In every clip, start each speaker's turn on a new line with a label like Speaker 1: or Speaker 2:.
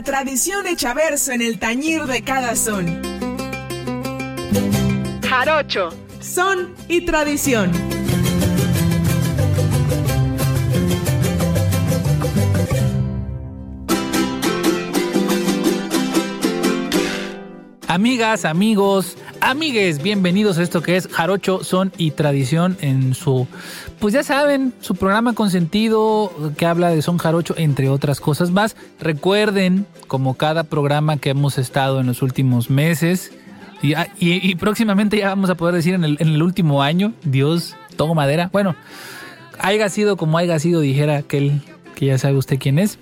Speaker 1: la tradición hecha verso en el tañir de cada son. Jarocho, son y tradición.
Speaker 2: Amigas, amigos, amigues, bienvenidos a esto que es Jarocho, Son y Tradición en su, pues ya saben, su programa consentido que habla de Son Jarocho, entre otras cosas más. Recuerden, como cada programa que hemos estado en los últimos meses, y, próximamente ya vamos a poder decir en el, en el último año, Dios, todo madera. Bueno, haya sido como haya sido, dijera aquel que ya sabe usted quién es.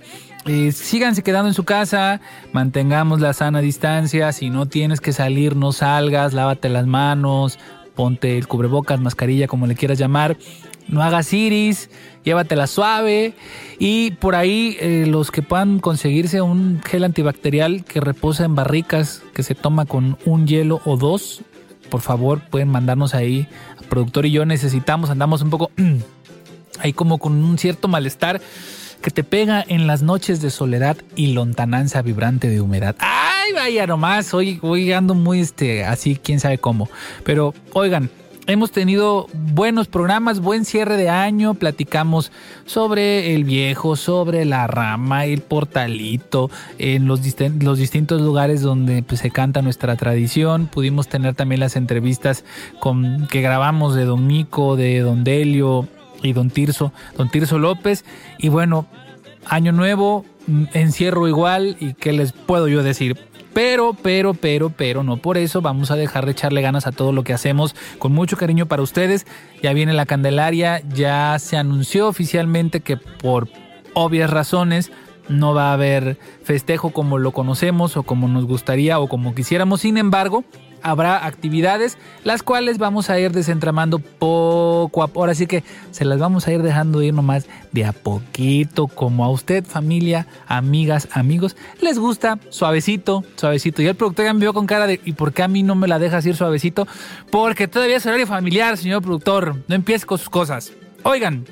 Speaker 2: Eh, síganse quedando en su casa, mantengamos la sana distancia, si no tienes que salir, no salgas, lávate las manos, ponte el cubrebocas, mascarilla, como le quieras llamar, no hagas iris, llévatela suave y por ahí eh, los que puedan conseguirse un gel antibacterial que reposa en barricas, que se toma con un hielo o dos, por favor pueden mandarnos ahí, productor y yo necesitamos, andamos un poco ahí como con un cierto malestar que te pega en las noches de soledad y lontananza vibrante de humedad. Ay, vaya nomás, hoy, hoy ando muy este, así, quién sabe cómo. Pero oigan, hemos tenido buenos programas, buen cierre de año, platicamos sobre el viejo, sobre la rama, el portalito, en los, los distintos lugares donde pues, se canta nuestra tradición. Pudimos tener también las entrevistas con, que grabamos de Don Nico, de Don Delio, y don Tirso, don Tirso López. Y bueno, año nuevo, mm, encierro igual y qué les puedo yo decir. Pero, pero, pero, pero, no por eso vamos a dejar de echarle ganas a todo lo que hacemos con mucho cariño para ustedes. Ya viene la Candelaria, ya se anunció oficialmente que por obvias razones no va a haber festejo como lo conocemos o como nos gustaría o como quisiéramos. Sin embargo, habrá actividades las cuales vamos a ir desentramando poco a poco. Ahora sí que se las vamos a ir dejando ir nomás de a poquito, como a usted, familia, amigas, amigos, les gusta suavecito, suavecito. Y el productor ya me vio con cara de ¿y por qué a mí no me la dejas ir suavecito? Porque todavía es horario familiar, señor productor. No empiece con sus cosas. Oigan,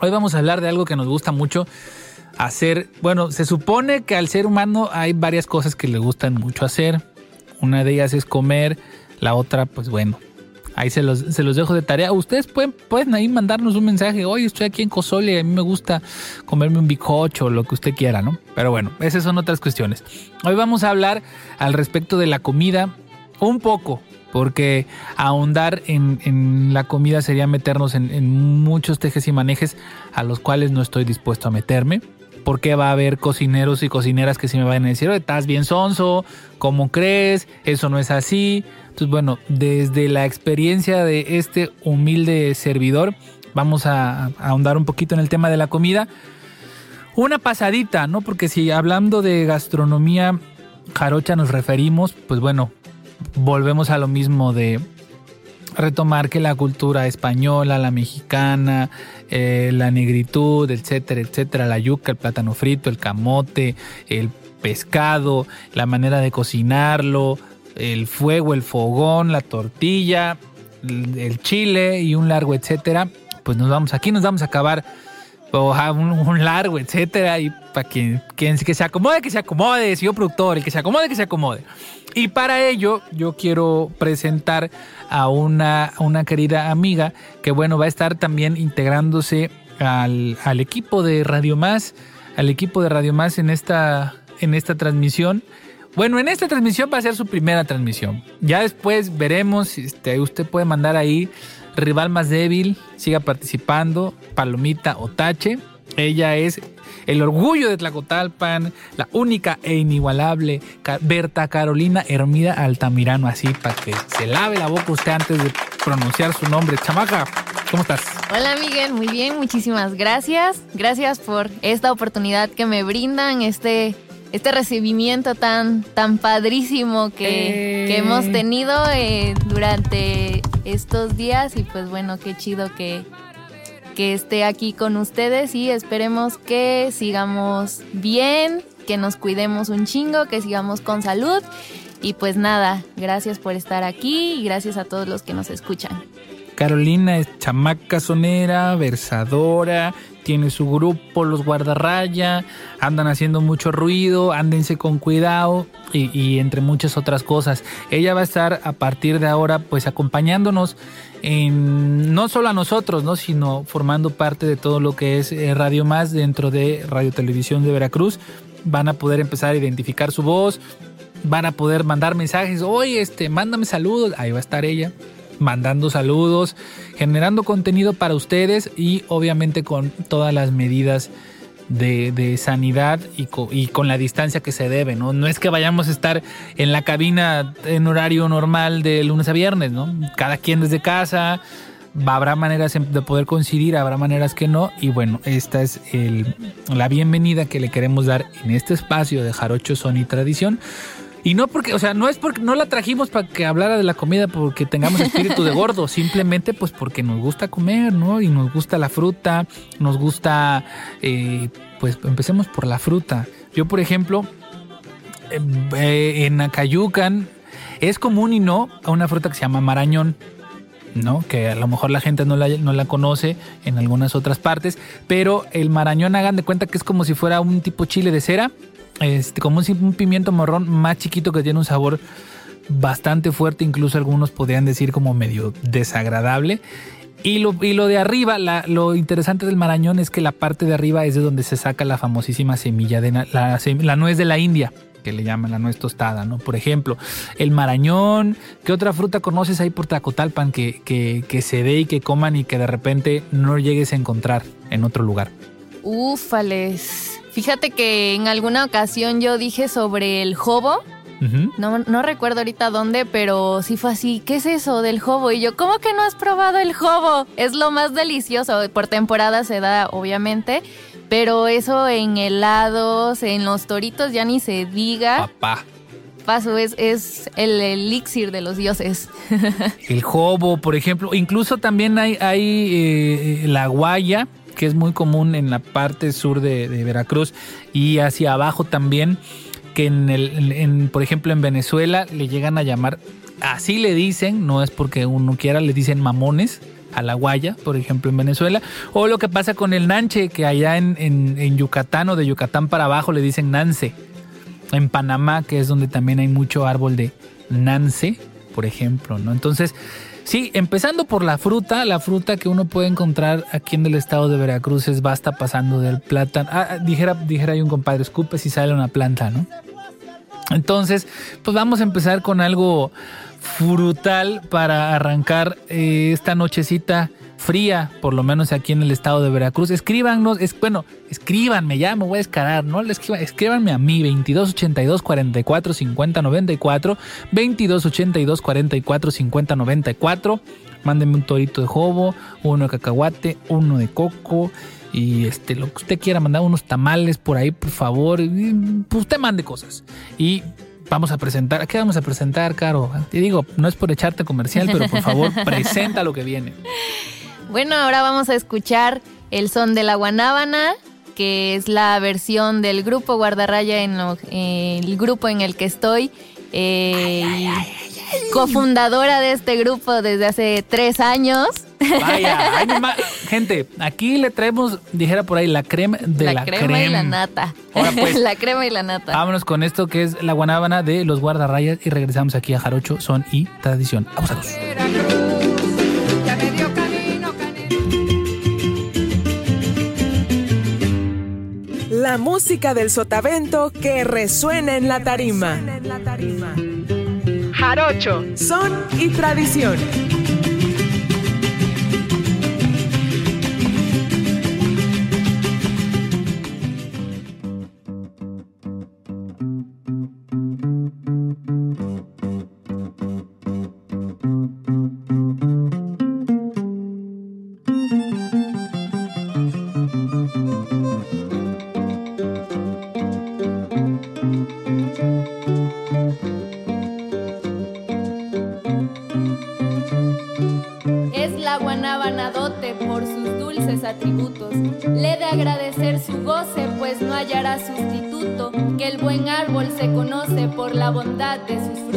Speaker 2: hoy vamos a hablar de algo que nos gusta mucho hacer. Bueno, se supone que al ser humano hay varias cosas que le gustan mucho hacer una de ellas es comer, la otra, pues bueno, ahí se los, se los dejo de tarea. Ustedes pueden, pueden ahí mandarnos un mensaje. Oye, estoy aquí en Cosole y a mí me gusta comerme un bicocho o lo que usted quiera, ¿no? Pero bueno, esas son otras cuestiones. Hoy vamos a hablar al respecto de la comida un poco, porque ahondar en, la comida sería meternos en, en, muchos tejes y manejes a los cuales no estoy dispuesto a meterme porque va a haber cocineros y cocineras que sí me van a decir, estás bien sonso, ¿cómo crees? Eso no es así. Entonces, bueno, desde la experiencia de este humilde servidor, vamos a, ahondar un poquito en el tema de la comida. Una pasadita, ¿no? Porque si hablando de gastronomía jarocha nos referimos, pues bueno, volvemos a lo mismo de retomar que la cultura española, la mexicana, eh, la negritud, etcétera, etcétera, la yuca, el plátano frito, el camote, el pescado, la manera de cocinarlo, el fuego, el fogón, la tortilla, el chile y un largo, etcétera, pues nos vamos, aquí nos vamos a acabar un, largo, etcétera, y para quien, quien que se acomode, que se acomode, señor productor, el que se acomode, que se acomode. Y para ello yo quiero presentar a una, una querida amiga que bueno, va a estar también integrándose al, al equipo de Radio Más, al equipo de Radio Más en esta, en esta transmisión. Bueno, en esta transmisión va a ser su primera transmisión. Ya después veremos, este, usted puede mandar ahí rival más débil, siga participando, palomita o tache. Ella es el orgullo de Tlacotalpan, la única e inigualable Berta Carolina Hermida Altamirano, así para que se lave la boca usted antes de pronunciar su nombre. Chamaca, ¿cómo estás?
Speaker 3: Hola Miguel, muy bien, muchísimas gracias. Gracias por esta oportunidad que me brindan, este, este recibimiento tan, tan padrísimo que, que hemos eh. tenido eh, durante estos días y pues bueno, qué chido que que esté aquí con ustedes y esperemos que sigamos bien, que nos cuidemos un chingo, que sigamos con salud. Y pues nada, gracias por estar aquí y gracias a todos los que nos escuchan.
Speaker 2: Carolina es chamaca sonera, versadora, tiene su grupo, los guardarraya, andan haciendo mucho ruido, ándense con cuidado y, entre muchas otras cosas. Ella va a estar a partir de ahora pues acompañándonos en, no solo a nosotros, ¿no? sino formando parte de todo lo que es eh, Radio Más dentro de Radio Televisión de Veracruz. Van a poder empezar a identificar su voz, van a poder mandar mensajes, oye, este, mándame saludos, ahí va a estar ella mandando saludos, generando contenido para ustedes y obviamente con todas las medidas de, sanidad y, con la distancia que se debe, ¿no? Es que vayamos a estar en la cabina en horario normal de lunes a viernes, ¿no? Cada quien desde casa, habrá maneras de poder coincidir, habrá maneras que no. Y bueno, esta es la bienvenida que le queremos dar en este espacio de Jarocho Son y Tradición y no porque, o sea, no es porque no la trajimos para que hablara de la comida porque tengamos espíritu de gordo, simplemente pues porque nos gusta comer, ¿no? Y nos gusta la fruta, nos gusta, eh, pues empecemos por la fruta. Yo, por ejemplo, eh, en Acayucan es común y no a una fruta que se llama marañón. ¿no? Que a lo mejor la gente no la, no la conoce en algunas otras partes, pero el marañón hagan de cuenta que es como si fuera un tipo chile de cera, este, como un, pimiento marrón más chiquito que tiene un sabor bastante fuerte, incluso algunos podrían decir como medio desagradable. Y lo, y lo de arriba, lo interesante del marañón es que la parte de arriba es de donde se saca la famosísima semilla de la, nuez de la India que le llaman la nuez tostada, ¿no? Por ejemplo, el marañón, ¿qué otra fruta conoces ahí por Tacotalpan que, que, que se dé y que coman y que de repente no llegues a encontrar en otro lugar?
Speaker 3: Ufales. Fíjate que en alguna ocasión yo dije sobre el jobo. no, no, recuerdo ahorita dónde, pero sí fue así. ¿Qué es eso del jobo? Y yo, ¿cómo que no has probado el jobo? Es lo más delicioso. Por temporada se da, obviamente. Pero eso en helados, en los toritos ya ni se diga.
Speaker 2: Papá.
Speaker 3: Paso, es, es el elixir de los dioses.
Speaker 2: el jobo, por ejemplo. Incluso también hay, hay eh, la guaya que es muy común en la parte sur de, Veracruz y hacia abajo también, que en el, por ejemplo en Venezuela le llegan a llamar, así le dicen, no es porque uno quiera, le dicen mamones a la guaya, por ejemplo en Venezuela, o lo que pasa con el nanche, que allá en, en Yucatán o de Yucatán para abajo le dicen nance, en Panamá, que es donde también hay mucho árbol de nance, por ejemplo, ¿no? Entonces, Sí, empezando por la fruta, la fruta que uno puede encontrar aquí en el estado de Veracruz es basta pasando del plátano. Ah, ah, dijera, dijera hay un compadre, escupe si sale una planta, ¿no? Entonces, pues vamos a empezar con algo frutal para arrancar eh, esta nochecita fría, por lo menos aquí en el estado de Veracruz. Escríbanos, es, bueno, escríbanme, ya me voy a descarar, ¿no? Escríbanme a mí, 2282 44 50 94, 2282 44 50 94. Mándenme un torito de jobo, uno de cacahuate, uno de coco y este lo que usted quiera mandar unos tamales por ahí, por favor, pues usted mande cosas. Y vamos a presentar, ¿qué vamos a presentar, Caro? Te digo, no es por echarte comercial, pero por favor, presenta lo que viene.
Speaker 3: Bueno, ahora vamos a escuchar el son de la guanábana, que es la versión del grupo Guardarraya en el grupo en el que estoy. Eh, cofundadora de este grupo desde hace tres años.
Speaker 2: Vaya, gente, aquí le traemos, dijera por ahí, la crema de la, crema, y
Speaker 3: la nata. Pues, la crema y la nata.
Speaker 2: Vámonos con esto que es la guanábana de los guardarrayas y regresamos aquí a Jarocho, Son y Tradición. Vamos a
Speaker 1: La música del sotavento que resuena en la tarima. Jarocho, son y tradición.
Speaker 3: De sus.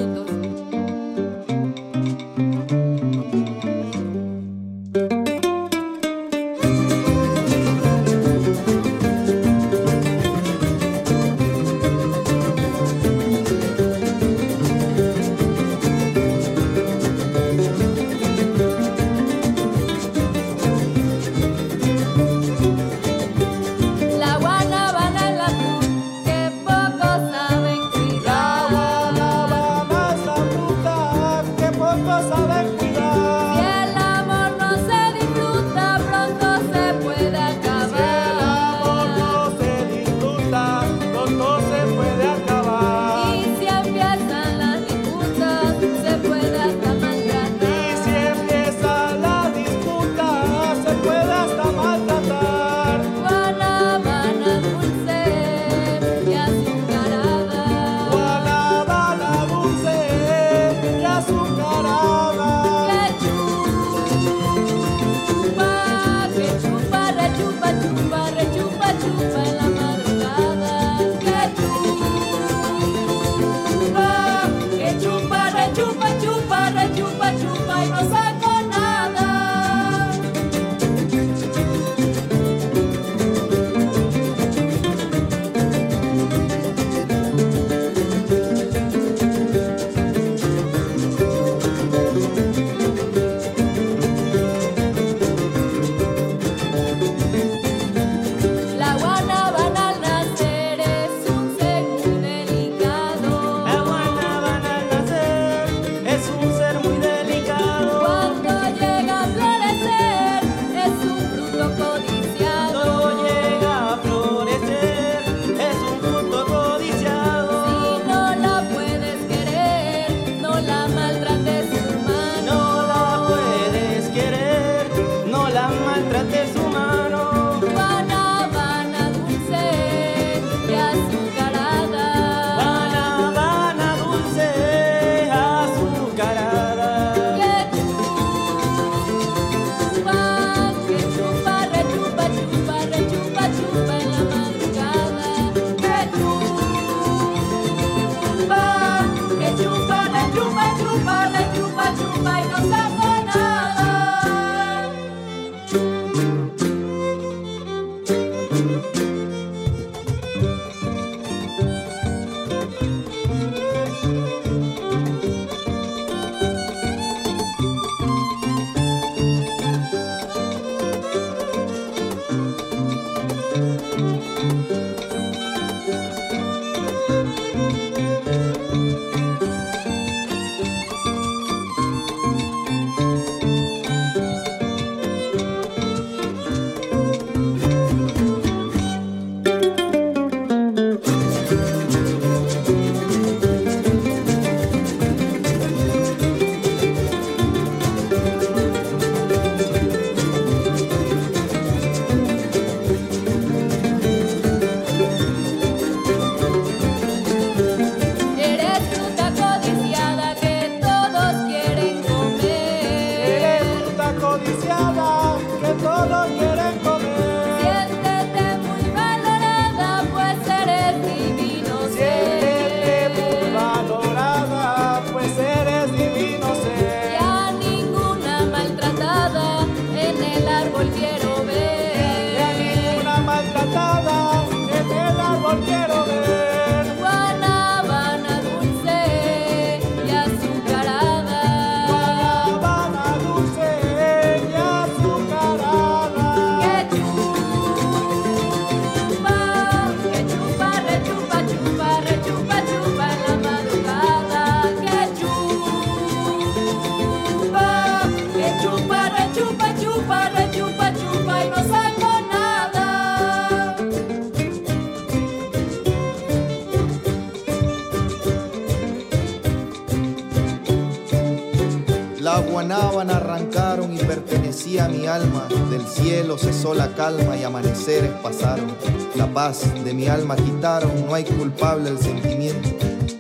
Speaker 4: Cielo cesó la calma y amaneceres pasaron. La paz de mi alma quitaron, no hay culpable el sentimiento.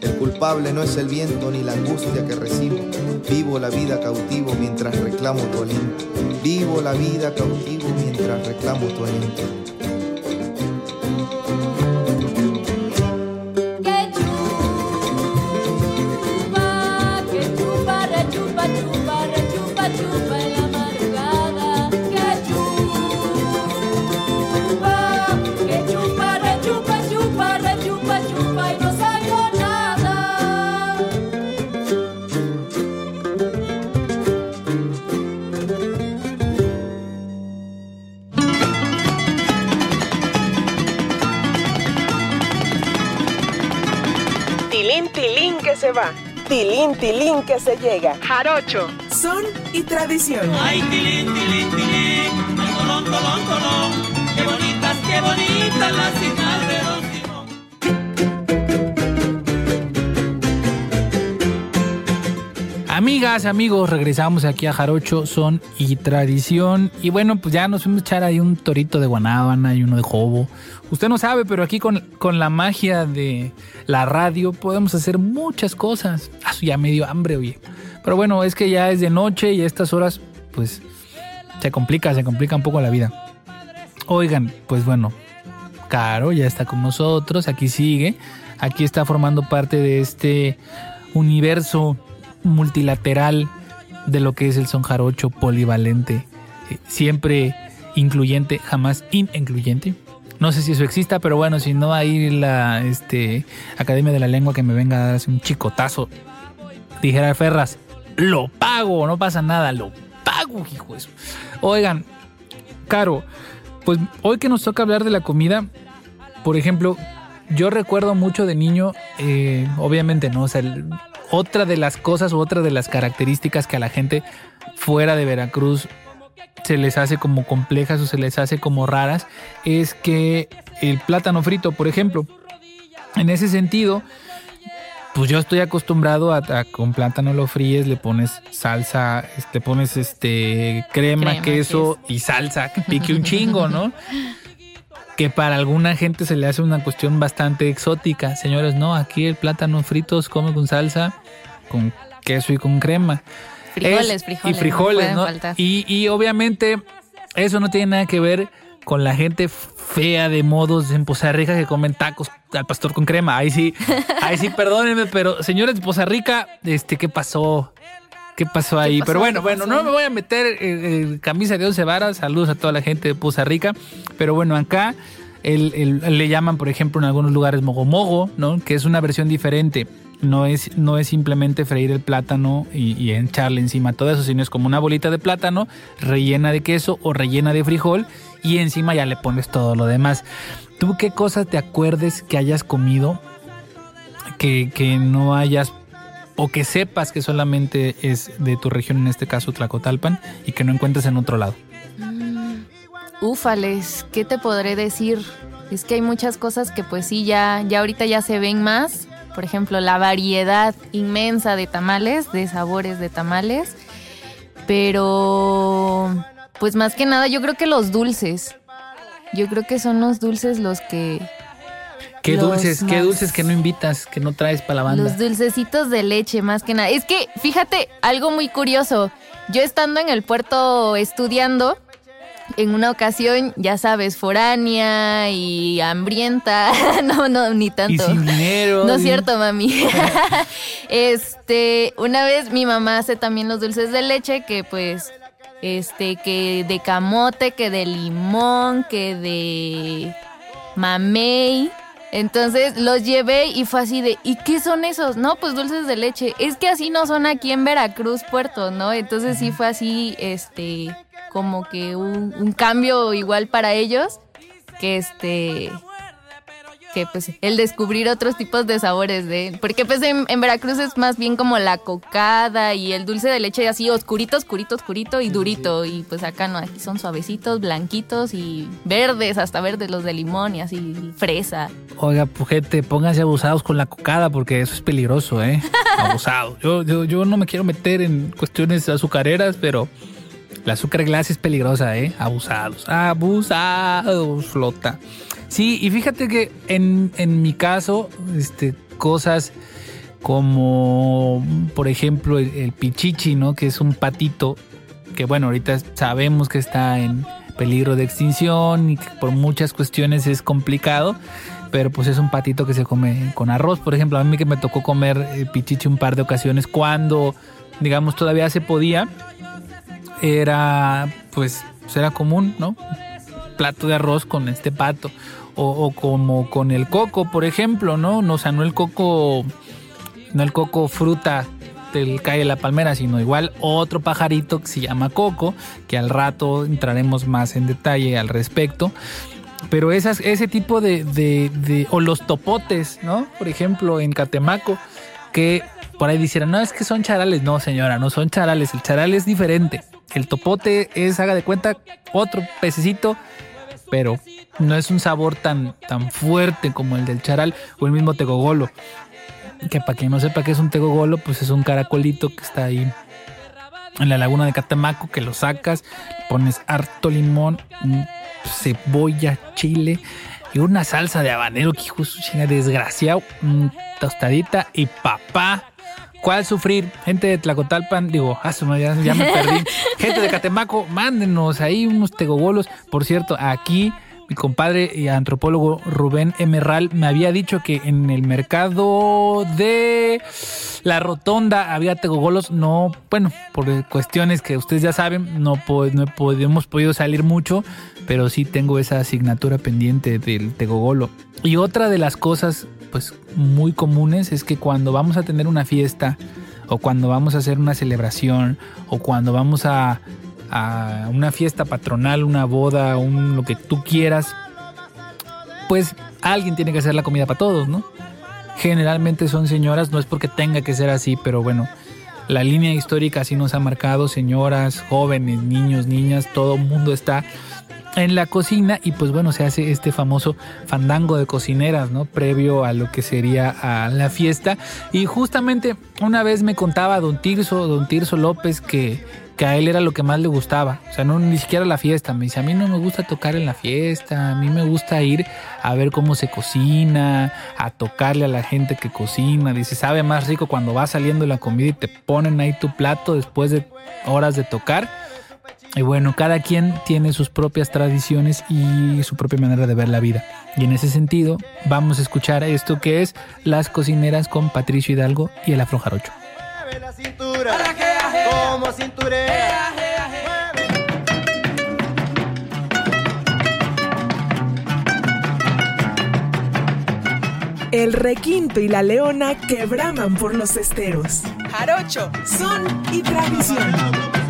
Speaker 4: El culpable no es el viento ni la angustia que recibo. Vivo la vida cautivo mientras reclamo tu aliento. Vivo la vida cautivo mientras reclamo tu aliento.
Speaker 1: Tilín, que se llega. Jarocho, son y tradición.
Speaker 5: Ay, tilín, tilín, tilín. Ay, tolón, tolón, tolón. Qué bonitas, qué bonitas las
Speaker 2: Amigas, amigos, regresamos aquí a Jarocho, son y tradición. Y bueno, pues ya nos fuimos a echar ahí un torito de guanábana y uno de jobo. Usted no sabe, pero aquí con, con la magia de la radio podemos hacer muchas cosas. Ah, ya me dio hambre, oye. Pero bueno, es que ya es de noche y a estas horas, pues se complica, se complica un poco la vida. Oigan, pues bueno, Caro ya está con nosotros, aquí sigue, aquí está formando parte de este universo multilateral de lo que es el son jarocho polivalente, eh, siempre incluyente, jamás incluyente. No sé si eso exista, pero bueno, si no hay la este, Academia de la Lengua que me venga a dar un chicotazo, dijera Ferras, lo pago, no pasa nada, lo pago, hijo eso. Oigan, Caro, pues hoy que nos toca hablar de la comida, por ejemplo, yo recuerdo mucho de niño, eh, obviamente no, o sea, otra de las cosas o otra de las características que a la gente fuera de Veracruz se les hace como complejas o se les hace como raras es que el plátano frito, por ejemplo, en ese sentido, pues yo estoy acostumbrado a, con plátano lo fríes, le pones salsa, le pones este crema, queso y salsa, que pique un chingo, ¿no? que para alguna gente se le hace una cuestión bastante exótica. Señores, no, aquí el plátano frito se come con salsa, con queso y con crema.
Speaker 3: Frijoles, frijoles.
Speaker 2: Y frijoles, ¿no? Y, y obviamente eso no tiene nada que ver con la gente fea de modos en Poza Rica que comen tacos al pastor con crema. Ahí sí, ahí sí, perdónenme, pero señores de Poza Rica, este, ¿qué pasó? ¿Qué pasó ahí? Pero bueno, bueno, no me voy a meter en, camisa de once varas. Saludos a toda la gente de Poza Rica. Pero bueno, acá le llaman, por ejemplo, en algunos lugares mogo ¿no? Que es una versión diferente. No es, no es simplemente freír el plátano y, y, echarle encima todo eso, sino es como una bolita de plátano rellena de queso o rellena de frijol y encima ya le pones todo lo demás. ¿Tú qué cosas te acuerdes que hayas comido que, que no hayas o que sepas que solamente es de tu región, en este caso Tlacotalpan, y que no encuentres en otro lado?
Speaker 3: Mm, ufales, ¿qué te podré decir? Es que hay muchas cosas que pues sí, ya, ya ahorita ya se ven más. Por ejemplo, la variedad inmensa de tamales, de sabores de tamales. Pero, pues más que nada, yo creo que los dulces. Yo creo que son los dulces los que,
Speaker 2: Qué dulces, qué dulces que no invitas, que no traes para la banda.
Speaker 3: Los dulcecitos de leche, más que nada. Es que, fíjate, algo muy curioso. Yo estando en el puerto estudiando, en una ocasión, ya sabes, foránea y hambrienta. no, no, ni tanto.
Speaker 2: Y sin dinero.
Speaker 3: No es cierto, mami. este, una vez mi mamá hace también los dulces de leche que pues este que de camote, que de limón, que de mamey entonces los llevé y fue así de, ¿y qué son esos? No, pues dulces de leche. Es que así no son aquí en Veracruz, Puerto, ¿no? Entonces sí fue así, este, como que un, un cambio igual para ellos, que este, que pues el descubrir otros tipos de sabores de porque pues en, Veracruz es más bien como la cocada y el dulce de leche así oscurito, oscurito, oscurito y durito y pues acá no, aquí son suavecitos, blanquitos y verdes, hasta verdes los de limón y así fresa.
Speaker 2: Oiga, pujete, pónganse abusados con la cocada porque eso es peligroso, ¿eh? Abusado. Yo, yo, yo no me quiero meter en cuestiones azucareras, pero La azúcar glass es peligrosa, ¿eh? Abusados, abusados, flota. Sí, y fíjate que en, en mi caso, este, cosas como, por ejemplo, el, el pichichi, ¿no? Que es un patito que, bueno, ahorita sabemos que está en peligro de extinción y que por muchas cuestiones es complicado pero pues es un patito que se come con arroz. Por ejemplo, a mí que me tocó comer eh, pichichi un par de ocasiones cuando, digamos, todavía se podía, era pues era común, ¿no? Plato de arroz con este pato. O, como con el coco, por ejemplo, ¿no? o sea, no el coco, no el coco fruta del cae de la palmera, sino igual otro pajarito que se llama coco, que al rato entraremos más en detalle al respecto. Pero esas, ese tipo de, de, O los topotes, ¿no? Por ejemplo, en Catemaco, que por ahí dijeran, no, es que son charales. No, señora, no son charales. El charal es diferente. El topote es, haga de cuenta, otro pececito, pero no es un sabor tan, tan fuerte como el del charal o el mismo tegogolo. Que para quien no sepa qué es un tegogolo, pues es un caracolito que está ahí en la laguna de Catemaco, que lo sacas, pones harto limón, cebolla, chile y una salsa de habanero que justo chinga desgraciado, tostadita y papá. ¿Cuál sufrir? Gente de Tlacotalpan, digo, ah, ya, ya me perdí. Gente de Catemaco, mándenos ahí unos tegobolos. Por cierto, aquí mi compadre y antropólogo Rubén Emerral me había dicho que en el mercado de la Rotonda había tegogolos. No, bueno, por cuestiones que ustedes ya saben, no, no hemos podido salir mucho, pero sí tengo esa asignatura pendiente del tegogolo. Y otra de las cosas, pues muy comunes es que cuando vamos a tener una fiesta, o cuando vamos a hacer una celebración, o cuando vamos a a una fiesta patronal, una boda, un, lo que tú quieras, pues alguien tiene que hacer la comida para todos, ¿no? Generalmente son señoras, no es porque tenga que ser así, pero bueno, la línea histórica así nos ha marcado, señoras, jóvenes, niños, niñas, todo el mundo está en la cocina y pues bueno, se hace este famoso fandango de cocineras, ¿no? Previo a lo que sería a la fiesta. Y justamente una vez me contaba don Tirso, don Tirso López, que que a él era lo que más le gustaba. O sea, no ni siquiera la fiesta. Me dice, a mí no me gusta tocar en la fiesta, a mí me gusta ir a ver cómo se cocina, a tocarle a la gente que cocina. Dice, sabe más rico cuando va saliendo la comida y te ponen ahí tu plato después de horas de tocar. Y bueno, cada quien tiene sus propias tradiciones y su propia manera de ver la vida. Y en ese sentido, vamos a escuchar esto que es Las cocineras con Patricio Hidalgo y el Afrojarocho como cinturea.
Speaker 1: El requinto y la leona que braman por los esteros. Jarocho, son y tradición.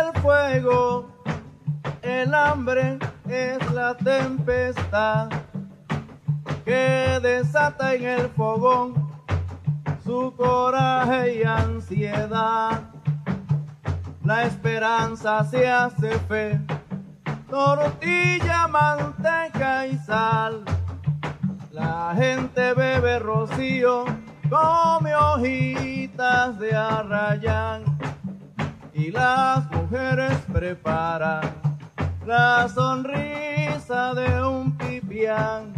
Speaker 6: El fuego, el hambre es la tempestad que desata en el fogón su coraje y ansiedad. La esperanza se hace fe, tortilla, manteca y sal. La gente bebe rocío, come hojitas de arrayán y las mujeres preparan la sonrisa de un pipián.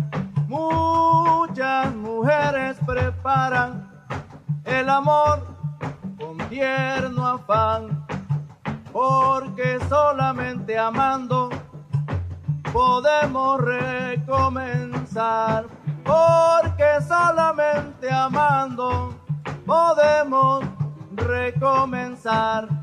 Speaker 6: Muchas mujeres preparan el amor con tierno afán, porque solamente amando podemos recomenzar, porque solamente amando podemos recomenzar.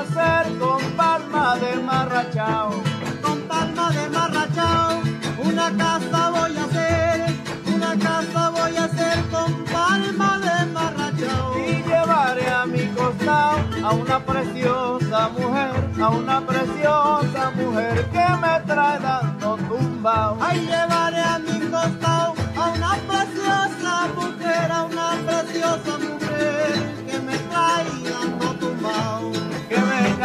Speaker 6: Hacer, una casa voy a hacer con marrachao. Con palma de marrachao, una casa voy a hacer, una casa voy a hacer con palma de marrachao. Y llevaré a mi costado a una preciosa mujer, a una preciosa mujer que me trae dando tumbao. Ay, llevaré a mi costado a una preciosa mujer, a una preciosa mujer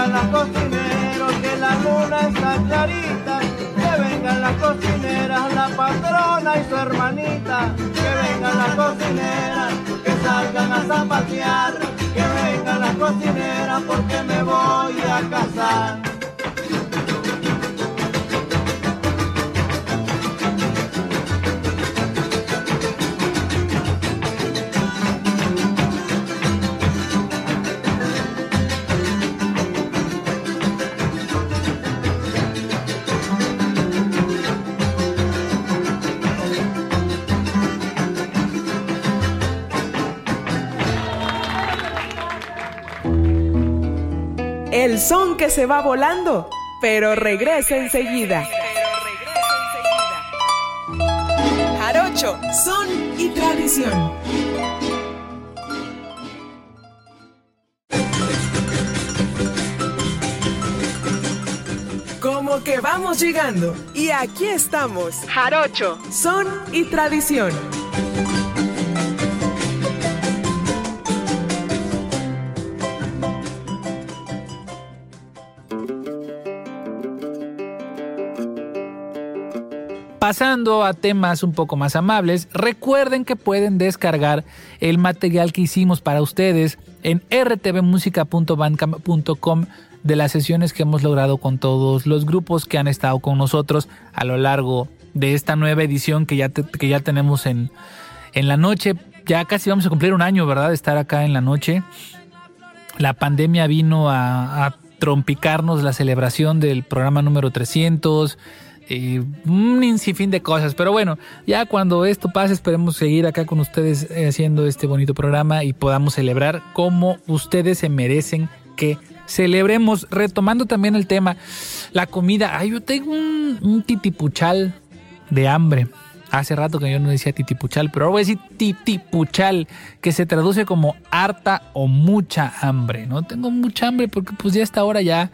Speaker 6: vengan las cocineros, que la luna está clarita. Que vengan las cocineras, la patrona y su hermanita. Que vengan las cocineras, que salgan a zapatear. Que vengan las cocineras porque me voy a casar.
Speaker 1: Son que se va volando, pero regresa enseguida. Jarocho, son y tradición. Como que vamos llegando y aquí estamos. Jarocho, son y tradición.
Speaker 2: Pasando a temas un poco más amables, recuerden que pueden descargar el material que hicimos para ustedes en rtvmusica.bandcamp.com de las sesiones que hemos logrado con todos los grupos que han estado con nosotros a lo largo de esta nueva edición que ya, que ya tenemos en, en la noche. Ya casi vamos a cumplir un año, ¿verdad? De estar acá en la noche. La pandemia vino a, a trompicarnos la celebración del programa número 300 eh, un sinfín de cosas. Pero bueno, ya cuando esto pase, esperemos seguir acá con ustedes eh, haciendo este bonito programa y podamos celebrar como ustedes se merecen que celebremos. Retomando también el tema, la comida. Ay, yo tengo un, un titipuchal de hambre. Hace rato que yo no decía titipuchal, pero ahora voy a decir titipuchal, que se traduce como harta o mucha hambre, ¿no? Tengo mucha hambre porque pues ya hasta ahora ya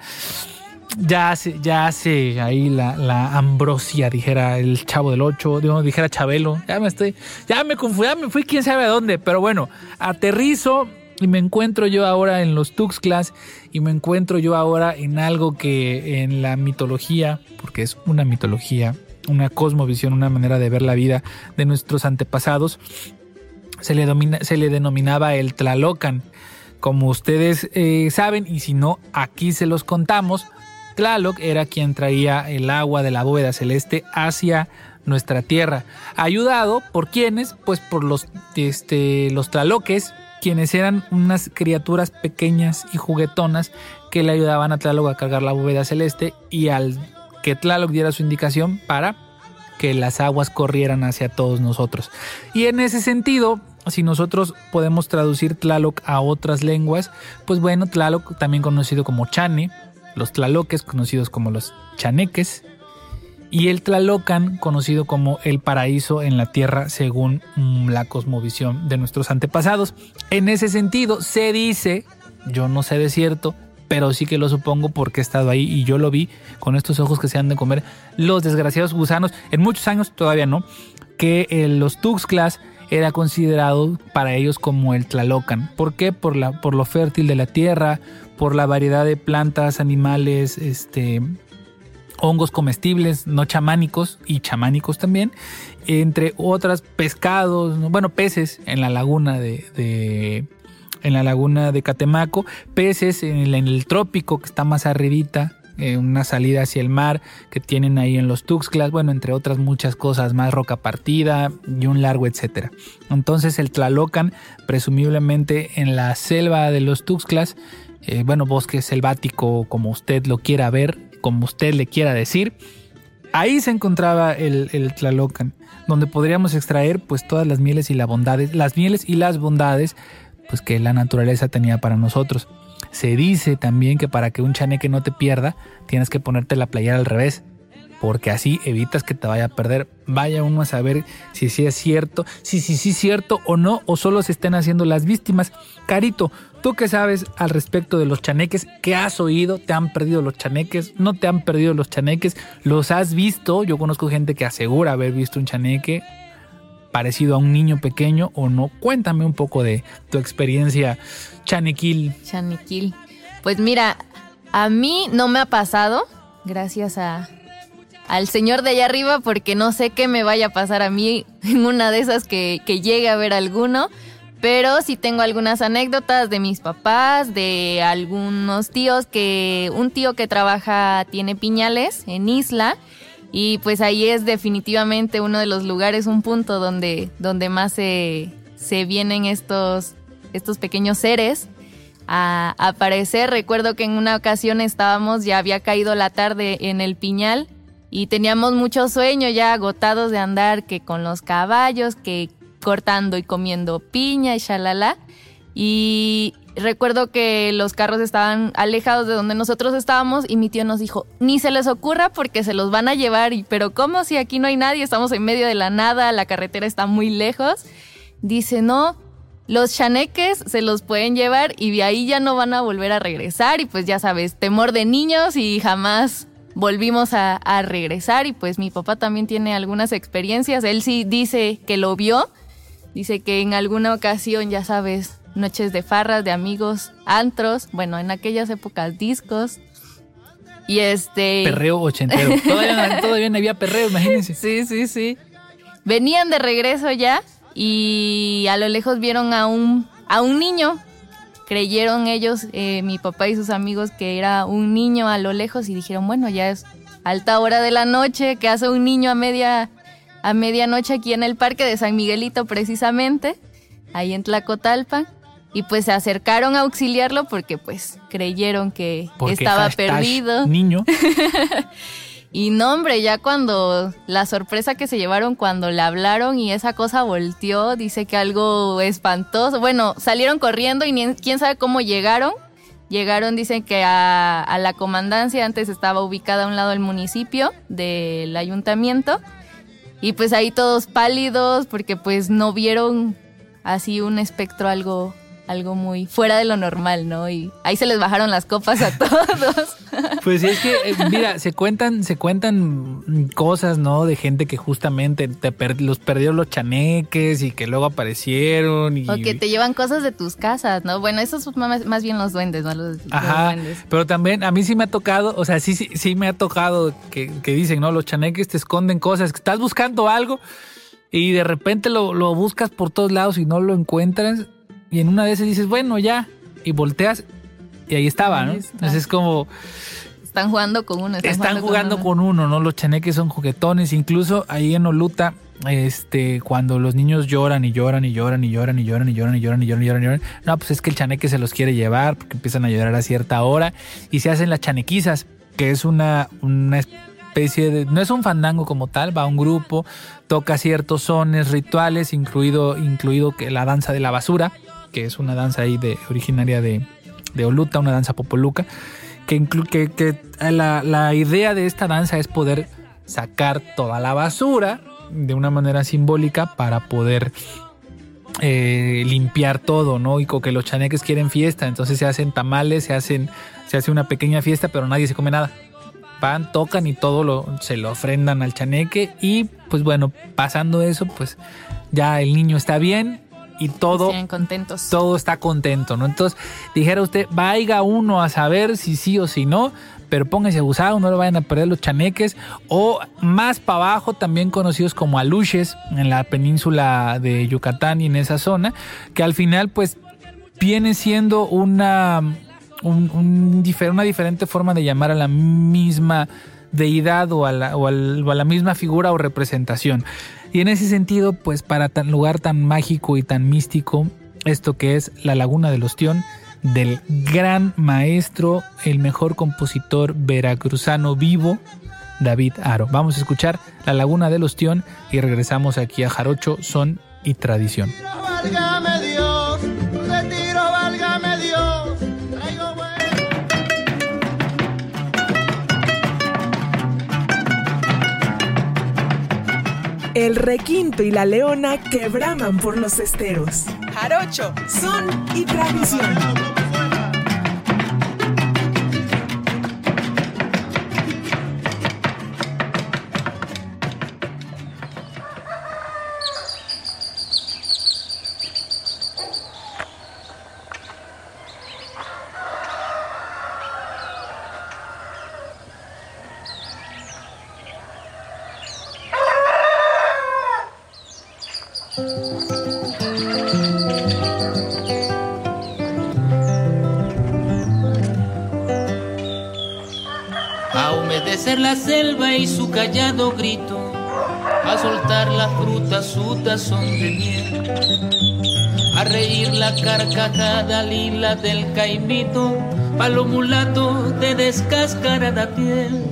Speaker 2: ya hace, ya hace ahí la, la ambrosia, dijera el chavo del 8, digo, dijera Chabelo. Ya me estoy, ya me confundí, ya me fui quién sabe a dónde. Pero bueno, aterrizo y me encuentro yo ahora en los Tuxclas y me encuentro yo ahora en algo que en la mitología, porque es una mitología, una cosmovisión, una manera de ver la vida de nuestros antepasados, se le, se le denominaba el Tlalocan. Como ustedes eh, saben, y si no, aquí se los contamos, Tlaloc era quien traía el agua de la bóveda celeste hacia nuestra tierra. Ayudado por quienes, pues por los, este, los Tlaloques, quienes eran unas criaturas pequeñas y juguetonas que le ayudaban a Tlaloc a cargar la bóveda celeste y al que Tlaloc diera su indicación para que las aguas corrieran hacia todos nosotros. Y en ese sentido, si nosotros podemos traducir Tlaloc a otras lenguas, pues bueno, Tlaloc también conocido como Chane, los Tlaloques conocidos como los Chaneques, y el Tlalocan conocido como el paraíso en la tierra según mm, la cosmovisión de nuestros antepasados. En ese sentido, se dice, yo no sé de cierto, pero sí que lo supongo porque he estado ahí y yo lo vi con estos ojos que se han de comer los desgraciados gusanos. En muchos años todavía no, que eh, los Tuxtlas era considerado para ellos como el Tlalocan. ¿Por qué? Por, la, por lo fértil de la tierra, por la variedad de plantas, animales, este, hongos comestibles, no chamánicos y chamánicos también, entre otras pescados, ¿no? bueno, peces en la laguna de, en la laguna de Catemaco, peces en el, en el trópico que está más arribita, eh, una salida hacia el mar que tienen ahí en los Tuxtlas, bueno, entre otras muchas cosas más, roca partida y un largo etcétera. Entonces el Tlalocan, presumiblemente en la selva de los Tuxtlas, eh, bueno, bosque selvático, como usted lo quiera ver, como usted le quiera decir, ahí se encontraba el, el Tlalocan, donde podríamos extraer pues todas las mieles y las bondades, las mieles y las bondades pues que la naturaleza tenía para nosotros. Se dice también que para que un chaneque no te pierda, tienes que ponerte la playera al revés porque así evitas que te vaya a perder. Vaya uno a saber si sí es cierto, si sí sí, es cierto o no, o solo se estén haciendo las víctimas. Carito, ¿tú qué sabes al respecto de los chaneques? ¿Qué has oído? ¿Te han perdido los chaneques? ¿No te han perdido los chaneques? ¿Los has visto? Yo conozco gente que asegura haber visto un chaneque parecido a un niño pequeño o no. Cuéntame un poco de tu experiencia chanequil.
Speaker 3: Chanequil. Pues mira, a mí no me ha pasado, gracias a, al señor de allá arriba porque no sé qué me vaya a pasar a mí en una de esas que, llegue a ver alguno. Pero sí tengo algunas anécdotas de mis papás, de algunos tíos que un tío que trabaja tiene piñales en Isla y pues ahí es definitivamente uno de los lugares, un punto donde, donde más se, se vienen estos, estos pequeños seres a aparecer. Recuerdo que en una ocasión estábamos, ya había caído la tarde en el piñal y teníamos mucho sueño ya agotados de andar que con los caballos, que cortando y comiendo piña y shalala. Y recuerdo que los carros estaban alejados de donde nosotros estábamos y mi tío nos dijo, ni se les ocurra porque se los van a llevar. Y, pero ¿cómo si aquí no hay nadie? Estamos en medio de la nada, la carretera está muy lejos. Dice, no, los chaneques se los pueden llevar y de ahí ya no van a volver a regresar. Y pues ya sabes, temor de niños y jamás volvimos a, regresar y pues mi papá también tiene algunas experiencias. Él sí dice que lo vio, dice que en alguna ocasión, ya sabes, noches de farras, de amigos, antros, bueno, en aquellas épocas discos. Y este...
Speaker 2: Perreo ochentero. todavía, todavía no había perreo, imagínense.
Speaker 3: Sí, sí, sí. Venían de regreso ya y a lo lejos vieron a un, a un niño creyeron ellos, eh, mi papá y sus amigos, que era un niño a lo lejos y dijeron, bueno, ya es alta hora de la noche, que hace un niño a media a medianoche aquí en el parque de San Miguelito precisamente, ahí en Tlacotalpa. Y pues se acercaron a auxiliarlo porque pues creyeron que estaba perdido.
Speaker 2: Niño.
Speaker 3: Y no, hombre, ya cuando la sorpresa que se llevaron cuando le hablaron y esa cosa volteó, dice que algo espantoso. Bueno, salieron corriendo y quién sabe cómo llegaron. Llegaron, dicen que a, a, la comandancia, antes estaba ubicada a un lado del municipio, del ayuntamiento. Y pues ahí todos pálidos porque pues no vieron así un espectro algo algo muy fuera de lo normal, ¿no? Y ahí se les bajaron las copas a todos.
Speaker 2: Pues sí, es que, eh, mira, se cuentan, se cuentan cosas, ¿no? De gente que justamente te los perdió los chaneques y que luego aparecieron. Y...
Speaker 3: O que te llevan cosas de tus casas, ¿no? Bueno, esos son más, bien los duendes, ¿no? Los,
Speaker 2: Ajá, pero también a mí sí me ha tocado, o sea, sí, sí, sí me ha tocado que, que dicen, ¿no? Los chaneques te esconden cosas, que estás buscando algo y de repente lo, lo buscas por todos lados y no lo encuentras y en una de esas dices, bueno, ya, y volteas y ahí estaba, ¿no? Entonces es como...
Speaker 3: Están jugando con uno.
Speaker 2: Están, jugando, con, uno. ¿no? Los chaneques son juguetones. Incluso ahí en Oluta, este, cuando los niños lloran y lloran y lloran y lloran y lloran y lloran y lloran y lloran y lloran y lloran, no, pues es que el chaneque se los quiere llevar porque empiezan a llorar a cierta hora y se hacen las chanequizas, que es una, una especie de, no es un fandango como tal, va un grupo, toca ciertos sones rituales, incluido, incluido que la danza de la basura que es una danza ahí de, originaria de, de Oluta, una danza popoluca, que, que, que la, la, idea de esta danza es poder sacar toda la basura de una manera simbólica para poder eh, limpiar todo, ¿no? Y que los chaneques quieren fiesta, entonces se hacen tamales, se hacen, se hace una pequeña fiesta, pero nadie se come nada. Van, tocan y todo lo, se lo ofrendan al chaneque y pues bueno, pasando eso, pues ya el niño está bien, y todo,
Speaker 3: contentos.
Speaker 2: todo está contento, ¿no? Entonces, dijera usted, vaya uno a saber si sí o si no, pero póngase abusado, no le vayan a perder los chaneques, o más para abajo, también conocidos como aluches, en la península de Yucatán y en esa zona, que al final, pues, viene siendo una, un, una diferente forma de llamar a la misma deidad o a la, o a la misma figura o representación. Y en ese sentido, pues para tan lugar tan mágico y tan místico, esto que es la Laguna del Ostión, del gran maestro, el mejor compositor veracruzano vivo, David Aro. Vamos a escuchar La Laguna del Ostión y regresamos aquí a Jarocho, Son y Tradición.
Speaker 1: El requinto y la leona que braman por los esteros. Jarocho, son y tradición.
Speaker 5: Y su callado grito, a soltar la fruta su tazón de miel, a reír la carcajada lila del caimito, palo mulato de descascarada piel.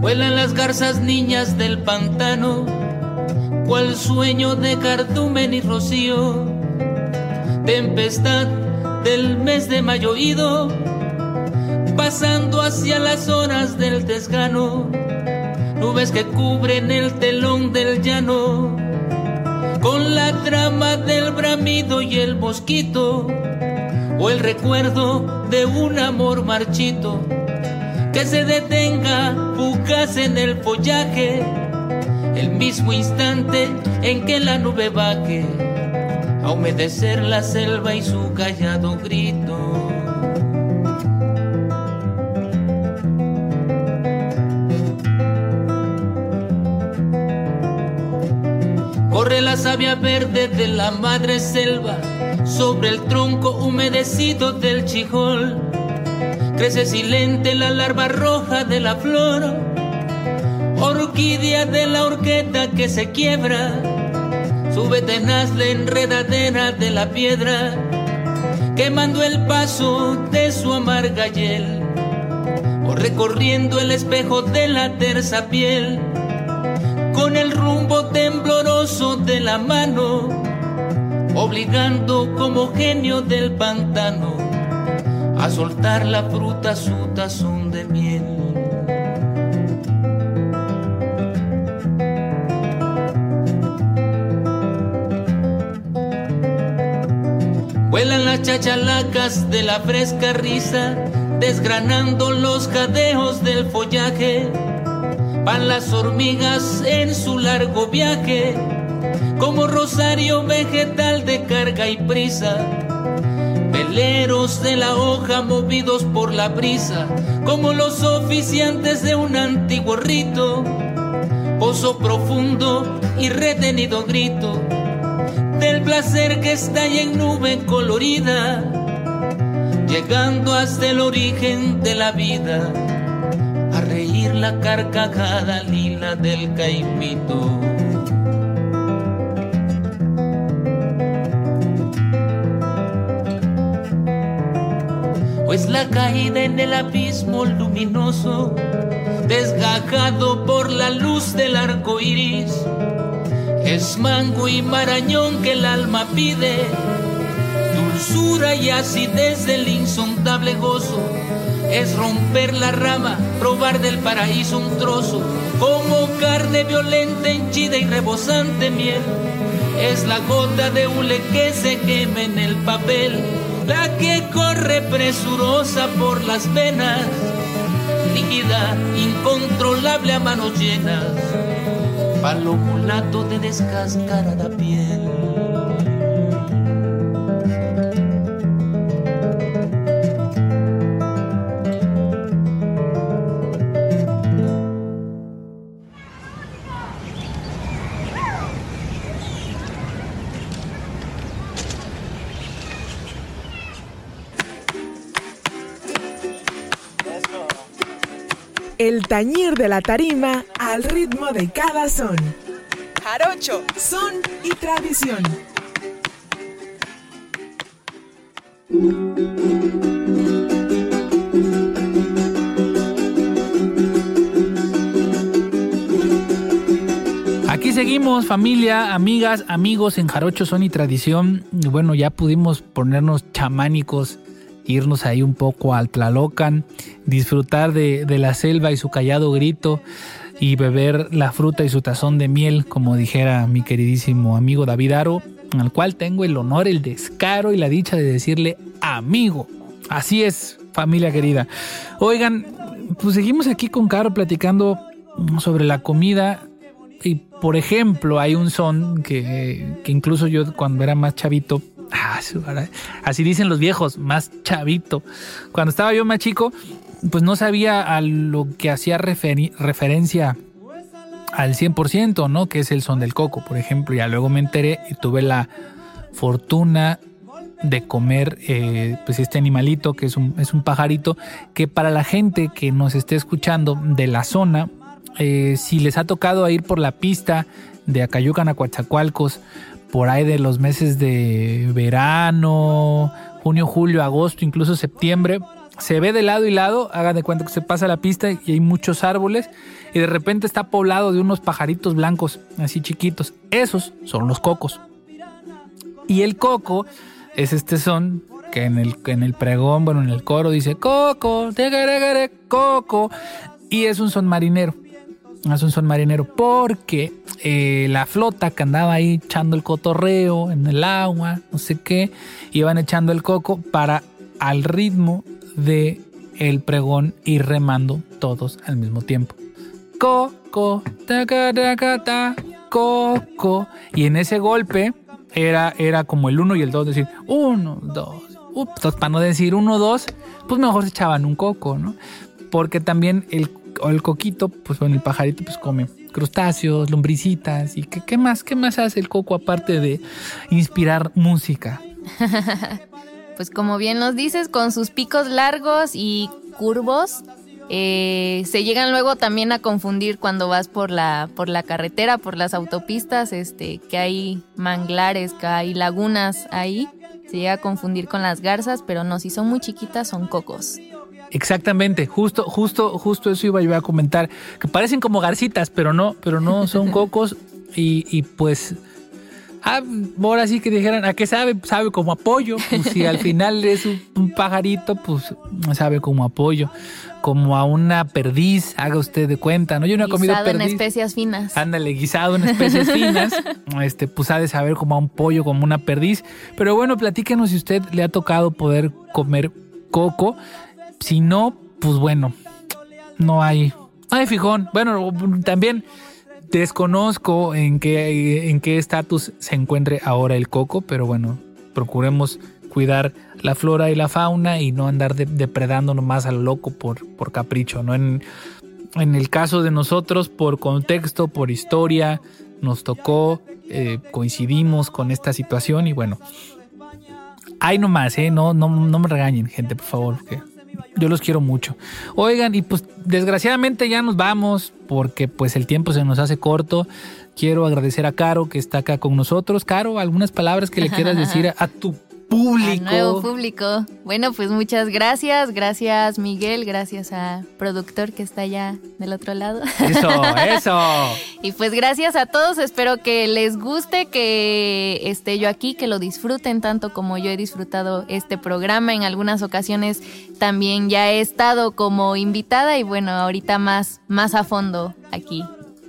Speaker 5: Vuelan las garzas niñas del pantano cual sueño de cardumen y rocío, tempestad del mes de mayo ido, pasando hacia las horas del desgano, nubes que cubren el telón del llano, con la trama del bramido y el mosquito, o el recuerdo de un amor marchito, que se detenga fugaz en el follaje el mismo instante en que la nube baje a humedecer la selva y su callado grito. Corre la savia verde de la madre selva sobre el tronco humedecido del chijol. Crece silente la larva roja de la flor orquídea de la horqueta que se quiebra, sube tenaz la enredadera de la piedra, quemando el paso de su amarga hiel, o recorriendo el espejo de la terza piel, con el rumbo tembloroso de la mano, obligando como genio del pantano a soltar la fruta su tazón de miel. Chachalacas de la fresca risa, desgranando los jadeos del follaje. Van las hormigas en su largo viaje, como rosario vegetal de carga y prisa. Veleros de la hoja movidos por la brisa, como los oficiantes de un antiguo rito. Pozo profundo y retenido grito placer que está en nube colorida, llegando hasta el origen de la vida, a reír la carcajada lila del caimito. Pues la caída en el abismo luminoso, desgajado por la luz del arco iris es mango y marañón que el alma pide, dulzura y acidez del insondable gozo. Es romper la rama, probar del paraíso un trozo, como carne violenta, henchida y rebosante miel. Es la gota de hule que se quema en el papel, la que corre presurosa por las venas, líquida, incontrolable a manos llenas palo mulato de descascarada piel.
Speaker 1: El tañir de la tarima al ritmo de cada son. Jarocho, son y tradición.
Speaker 2: Aquí seguimos, familia, amigas, amigos en Jarocho Son y Tradición. Bueno, ya pudimos ponernos chamánicos irnos ahí un poco al Tlalocan, disfrutar de, de la selva y su callado grito y beber la fruta y su tazón de miel, como dijera mi queridísimo amigo David Aro, al cual tengo el honor, el descaro y la dicha de decirle amigo. Así es, familia querida. Oigan, pues seguimos aquí con Caro platicando sobre la comida. Y por ejemplo, hay un son que, que incluso yo cuando era más chavito, ah, así dicen los viejos, más chavito. Cuando estaba yo más chico, pues no sabía a lo que hacía referencia al 100%, ¿no? Que es el son del coco, por ejemplo. Ya luego me enteré y tuve la fortuna de comer eh, pues este animalito que es un, es un pajarito que para la gente que nos esté escuchando de la zona, eh, si les ha tocado ir por la pista de Acayucan a Coatzacoalcos, por ahí de los meses de verano, junio, julio, agosto, incluso septiembre, se ve de lado y lado, hagan de cuenta que se pasa la pista y hay muchos árboles y de repente está poblado de unos pajaritos blancos, así chiquitos. Esos son los cocos. Y el coco es este son que en el, en el pregón, bueno, en el coro dice coco, coco, y es un son marinero. Es un son marinero porque eh, la flota que andaba ahí echando el cotorreo en el agua, no sé qué, iban echando el coco para al ritmo de el pregón ir remando todos al mismo tiempo. Coco, ta, ta, ta, coco. Y en ese golpe era, era como el 1 y el 2, decir 1, 2. Entonces, para no decir 1, 2, pues mejor se echaban un coco, ¿no? Porque también el, el coquito, pues bueno, el pajarito, pues come crustáceos, lombricitas. ¿Y qué, qué más? ¿Qué más hace el coco aparte de inspirar música?
Speaker 3: pues como bien nos dices, con sus picos largos y curvos, eh, se llegan luego también a confundir cuando vas por la, por la carretera, por las autopistas, este, que hay manglares, que hay lagunas ahí. Se llega a confundir con las garzas, pero no, si son muy chiquitas son cocos.
Speaker 2: Exactamente, justo, justo, justo eso iba yo a comentar, que parecen como garcitas, pero no, pero no son cocos y, y pues Ah, ahora sí que dijeran, ¿a qué sabe? Sabe como apoyo. Pues si al final es un, pajarito, pues sabe como apoyo. Como a una perdiz, haga usted de cuenta, ¿no? Yo no he comido perdiz.
Speaker 3: en especias finas.
Speaker 2: Ándale, guisado en especias finas. Este, pues ha de saber como a un pollo, como una perdiz. Pero bueno, platíquenos si usted le ha tocado poder comer coco. Si no, pues bueno, no hay, no hay fijón. Bueno, también Desconozco en qué en qué estatus se encuentre ahora el coco, pero bueno, procuremos cuidar la flora y la fauna y no andar depredando nomás al loco por, por capricho, ¿no? En, en el caso de nosotros, por contexto, por historia, nos tocó, eh, coincidimos con esta situación y bueno, hay nomás, ¿eh? No, no, no me regañen, gente, por favor, yo los quiero mucho. Oigan, y pues desgraciadamente ya nos vamos porque pues el tiempo se nos hace corto. Quiero agradecer a Caro que está acá con nosotros. Caro, algunas palabras que le quieras decir a, tu público.
Speaker 3: nuevo público. Bueno, pues muchas gracias. Gracias, Miguel. Gracias a productor que está allá del otro lado.
Speaker 2: Eso, eso.
Speaker 3: y pues gracias a todos. Espero que les guste, que esté yo aquí, que lo disfruten tanto como yo he disfrutado este programa. En algunas ocasiones también ya he estado como invitada y bueno, ahorita más, más a fondo aquí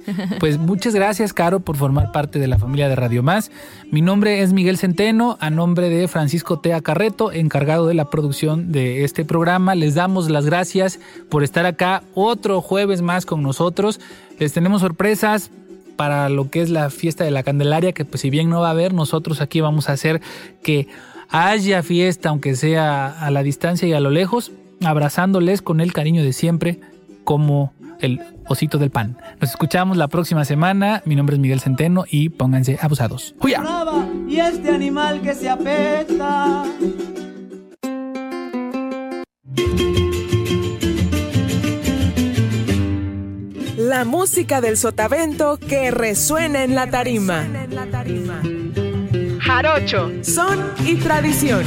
Speaker 2: Pues muchas gracias, Caro, por formar parte de la familia de Radio Más. Mi nombre es Miguel Centeno, a nombre de Francisco Tea Carreto, encargado de la producción de este programa. Les damos las gracias por estar acá otro jueves más con nosotros. Les tenemos sorpresas para lo que es la fiesta de la Candelaria, que pues si bien no va a haber, nosotros aquí vamos a hacer que haya fiesta, aunque sea a la distancia y a lo lejos, abrazándoles con el cariño de siempre, como el osito del pan. Nos escuchamos la próxima semana. Mi nombre es Miguel Centeno y pónganse abusados. ¡Juya!
Speaker 6: Y este animal que se apeta.
Speaker 1: La música del sotavento que resuena en la tarima. Jarocho, son y tradición.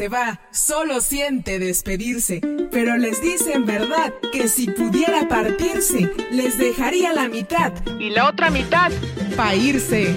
Speaker 1: Se va, solo siente despedirse, pero les dice en verdad que si pudiera partirse, les dejaría la mitad.
Speaker 7: Y la otra mitad.
Speaker 1: Para irse.